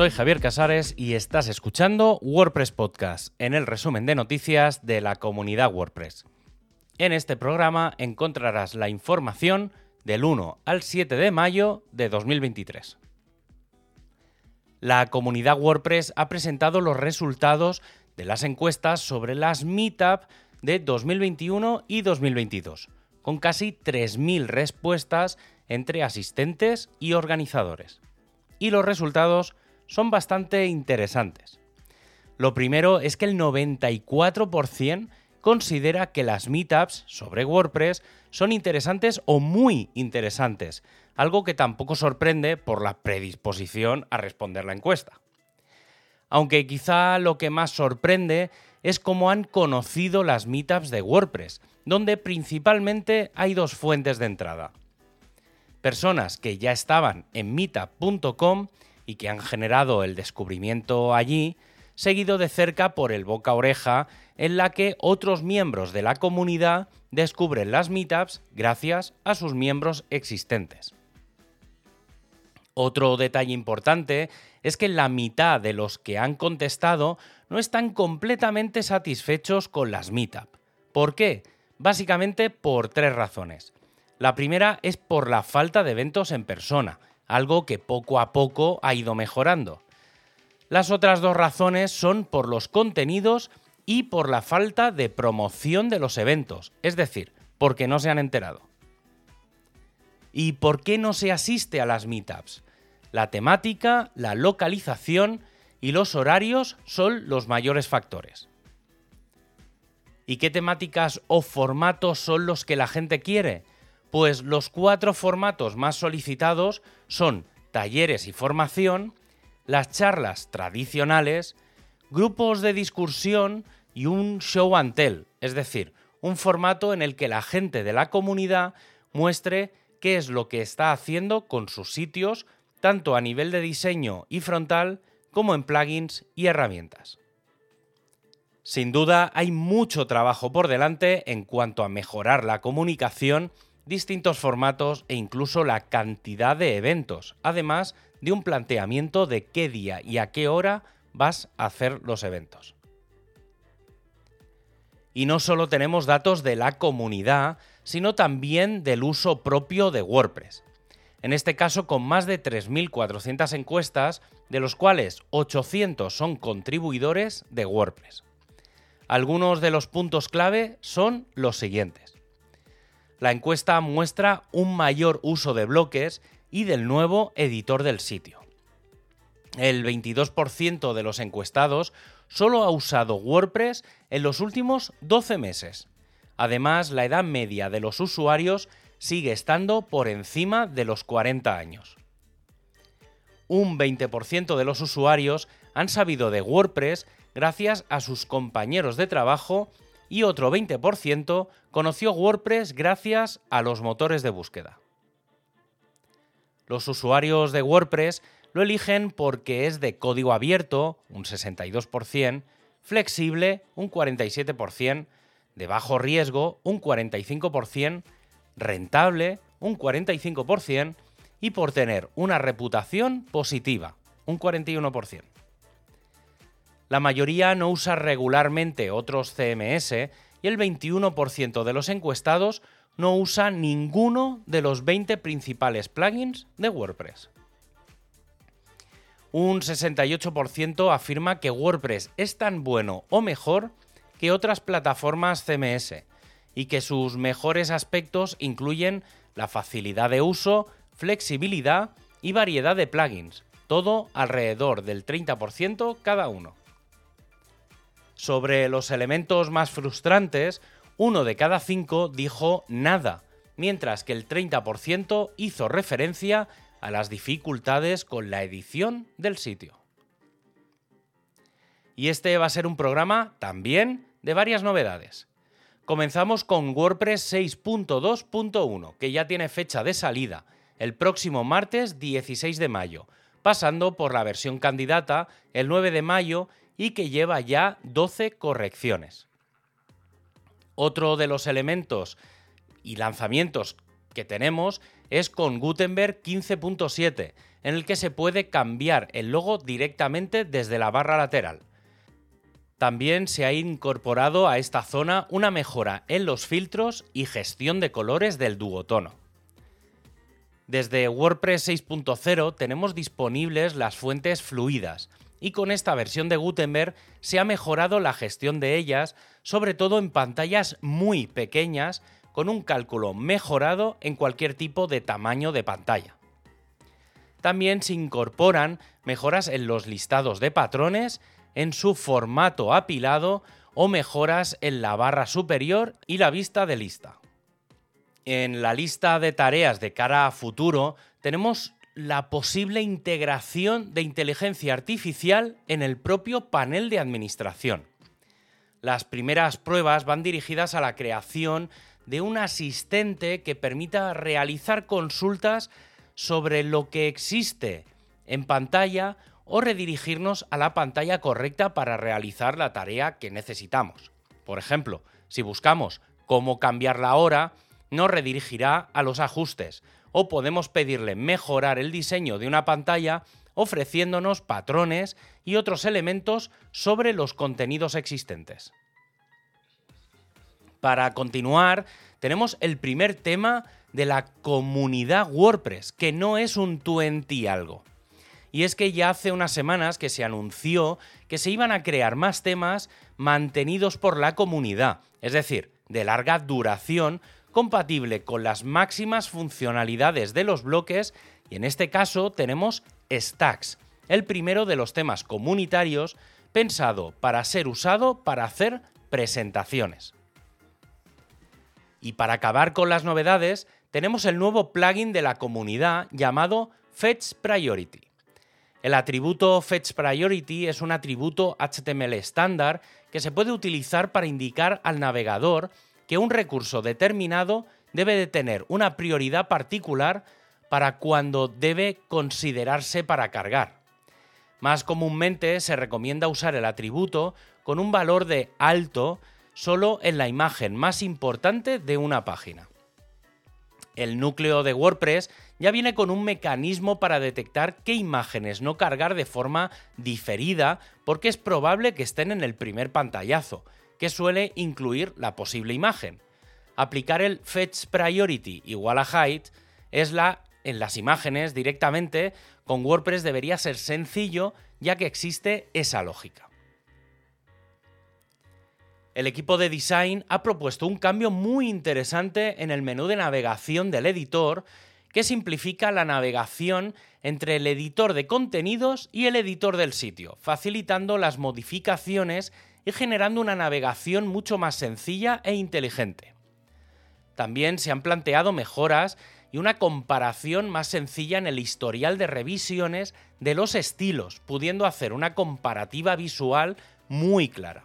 Soy Javier Casares y estás escuchando WordPress Podcast, en el resumen de noticias de la comunidad WordPress. En este programa encontrarás la información del 1 al 7 de mayo de 2023. La comunidad WordPress ha presentado los resultados de las encuestas sobre las Meetup de 2021 y 2022, con casi 3.000 respuestas entre asistentes y organizadores. Y los resultados son bastante interesantes. Lo primero es que el 94% considera que las meetups sobre WordPress son interesantes o muy interesantes, algo que tampoco sorprende por la predisposición a responder la encuesta. Aunque quizá lo que más sorprende es cómo han conocido las meetups de WordPress, donde principalmente hay dos fuentes de entrada. Personas que ya estaban en meetup.com y que han generado el descubrimiento allí, seguido de cerca por el boca oreja en la que otros miembros de la comunidad descubren las meetups gracias a sus miembros existentes. Otro detalle importante es que la mitad de los que han contestado no están completamente satisfechos con las meetup. ¿Por qué? Básicamente por tres razones. La primera es por la falta de eventos en persona, algo que poco a poco ha ido mejorando. Las otras dos razones son por los contenidos y por la falta de promoción de los eventos, es decir, porque no se han enterado. ¿Y por qué no se asiste a las meetups? La temática, la localización y los horarios son los mayores factores. ¿Y qué temáticas o formatos son los que la gente quiere? Pues los cuatro formatos más solicitados son talleres y formación, las charlas tradicionales, grupos de discusión y un show and tell, es decir, un formato en el que la gente de la comunidad muestre qué es lo que está haciendo con sus sitios, tanto a nivel de diseño y frontal como en plugins y herramientas. Sin duda hay mucho trabajo por delante en cuanto a mejorar la comunicación, distintos formatos e incluso la cantidad de eventos, además de un planteamiento de qué día y a qué hora vas a hacer los eventos. Y no solo tenemos datos de la comunidad, sino también del uso propio de WordPress. En este caso con más de 3.400 encuestas, de los cuales 800 son contribuidores de WordPress. Algunos de los puntos clave son los siguientes. La encuesta muestra un mayor uso de bloques y del nuevo editor del sitio. El 22% de los encuestados solo ha usado WordPress en los últimos 12 meses. Además, la edad media de los usuarios sigue estando por encima de los 40 años. Un 20% de los usuarios han sabido de WordPress gracias a sus compañeros de trabajo y otro 20% conoció WordPress gracias a los motores de búsqueda. Los usuarios de WordPress lo eligen porque es de código abierto, un 62%, flexible, un 47%, de bajo riesgo, un 45%, rentable, un 45%, y por tener una reputación positiva, un 41%. La mayoría no usa regularmente otros CMS y el 21% de los encuestados no usa ninguno de los 20 principales plugins de WordPress un 68% afirma que WordPress es tan bueno o mejor que otras plataformas CMS y que sus mejores aspectos incluyen la facilidad de uso, flexibilidad y variedad de plugins, todo alrededor del 30% cada uno. Sobre los elementos más frustrantes, uno de cada cinco dijo nada, mientras que el 30% hizo referencia a las dificultades con la edición del sitio. Y este va a ser un programa también de varias novedades. Comenzamos con WordPress 6.2.1, que ya tiene fecha de salida, el próximo martes 16 de mayo, pasando por la versión candidata el 9 de mayo y que lleva ya 12 correcciones. Otro de los elementos y lanzamientos que tenemos es con Gutenberg 15.7, en el que se puede cambiar el logo directamente desde la barra lateral. También se ha incorporado a esta zona una mejora en los filtros y gestión de colores del duotono. Desde WordPress 6.0 tenemos disponibles las fuentes fluidas y con esta versión de Gutenberg se ha mejorado la gestión de ellas, sobre todo en pantallas muy pequeñas, con un cálculo mejorado en cualquier tipo de tamaño de pantalla. También se incorporan mejoras en los listados de patrones en su formato apilado o mejoras en la barra superior y la vista de lista. En la lista de tareas de cara a futuro tenemos la posible integración de inteligencia artificial en el propio panel de administración. Las primeras pruebas van dirigidas a la creación de un asistente que permita realizar consultas sobre lo que existe en pantalla o redirigirnos a la pantalla correcta para realizar la tarea que necesitamos. Por ejemplo, si buscamos cómo cambiar la hora, nos redirigirá a los ajustes o podemos pedirle mejorar el diseño de una pantalla ofreciéndonos patrones y otros elementos sobre los contenidos existentes. Para continuar, tenemos el primer tema de la comunidad WordPress, que no es un 20 algo y es que ya hace unas semanas que se anunció que se iban a crear más temas mantenidos por la comunidad, es decir, de larga duración, compatible con las máximas funcionalidades de los bloques y en este caso tenemos Stacks, el primero de los temas comunitarios pensado para ser usado para hacer presentaciones. Y para acabar con las novedades, tenemos el nuevo plugin de la comunidad llamado Fetch Priority. El atributo FetchPriority es un atributo HTML estándar que se puede utilizar para indicar al navegador que un recurso determinado debe de tener una prioridad particular para cuando debe considerarse para cargar. Más comúnmente se recomienda usar el atributo con un valor de alto solo en la imagen más importante de una página. El núcleo de WordPress ya viene con un mecanismo para detectar qué imágenes no cargar de forma diferida porque es probable que estén en el primer pantallazo, que suele incluir la posible imagen. Aplicar el fetch priority igual a height es la en las imágenes directamente con WordPress debería ser sencillo ya que existe esa lógica. El equipo de design ha propuesto un cambio muy interesante en el menú de navegación del editor que simplifica la navegación entre el editor de contenidos y el editor del sitio, facilitando las modificaciones y generando una navegación mucho más sencilla e inteligente. También se han planteado mejoras y una comparación más sencilla en el historial de revisiones de los estilos, pudiendo hacer una comparativa visual muy clara.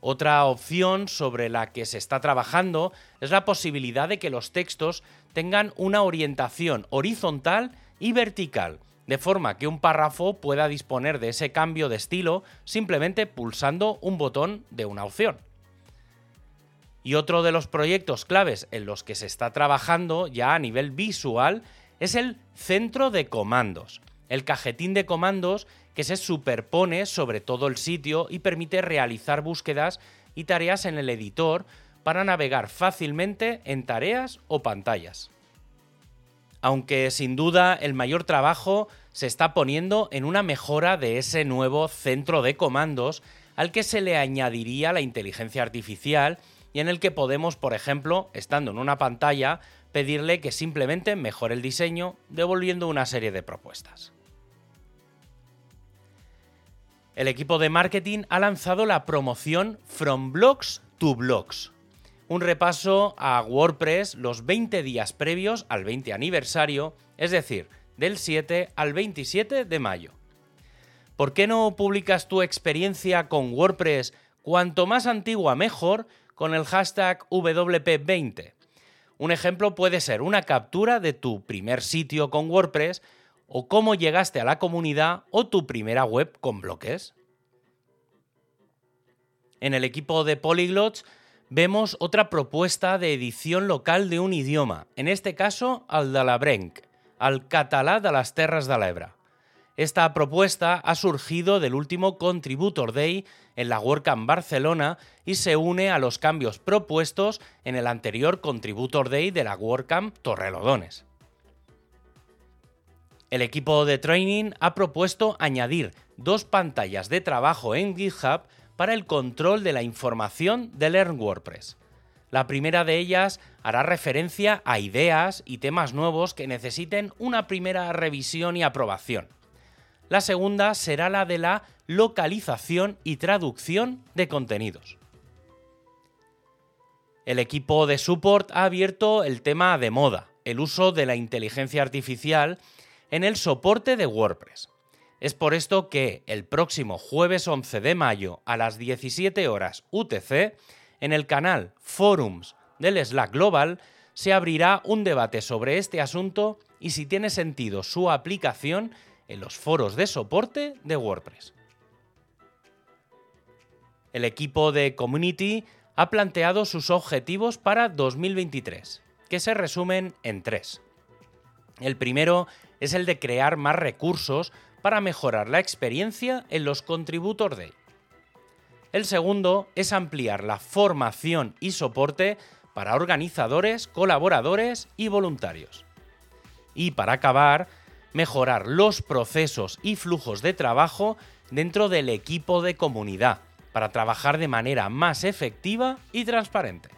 Otra opción sobre la que se está trabajando es la posibilidad de que los textos tengan una orientación horizontal y vertical, de forma que un párrafo pueda disponer de ese cambio de estilo simplemente pulsando un botón de una opción. Y otro de los proyectos claves en los que se está trabajando ya a nivel visual es el centro de comandos, el cajetín de comandos que se superpone sobre todo el sitio y permite realizar búsquedas y tareas en el editor para navegar fácilmente en tareas o pantallas. Aunque sin duda el mayor trabajo se está poniendo en una mejora de ese nuevo centro de comandos al que se le añadiría la inteligencia artificial y en el que podemos, por ejemplo, estando en una pantalla, pedirle que simplemente mejore el diseño devolviendo una serie de propuestas. El equipo de marketing ha lanzado la promoción From Blogs to Blogs, un repaso a WordPress los 20 días previos al 20 aniversario, es decir, del 7 al 27 de mayo. ¿Por qué no publicas tu experiencia con WordPress cuanto más antigua mejor con el hashtag WP20? Un ejemplo puede ser una captura de tu primer sitio con WordPress o cómo llegaste a la comunidad o tu primera web con bloques. En el equipo de Polyglots vemos otra propuesta de edición local de un idioma, en este caso al de la Brenc, al català de las Terras de l'Ebre. Esta propuesta ha surgido del último Contributor Day en la WordCamp Barcelona y se une a los cambios propuestos en el anterior Contributor Day de la WordCamp Torrelodones. El equipo de training ha propuesto añadir dos pantallas de trabajo en GitHub para el control de la información de Learn WordPress. La primera de ellas hará referencia a ideas y temas nuevos que necesiten una primera revisión y aprobación. La segunda será la de la localización y traducción de contenidos. El equipo de support ha abierto el tema de moda, el uso de la inteligencia artificial en el soporte de WordPress. Es por esto que el próximo jueves 11 de mayo a las 17 horas UTC en el canal Forums del Slack Global se abrirá un debate sobre este asunto y si tiene sentido su aplicación en los foros de soporte de WordPress. El equipo de Community ha planteado sus objetivos para 2023, que se resumen en tres. El primero es el de crear más recursos para mejorar la experiencia en los Contributor Day. El segundo es ampliar la formación y soporte para organizadores, colaboradores y voluntarios. Y para acabar, mejorar los procesos y flujos de trabajo dentro del equipo de comunidad para trabajar de manera más efectiva y transparente.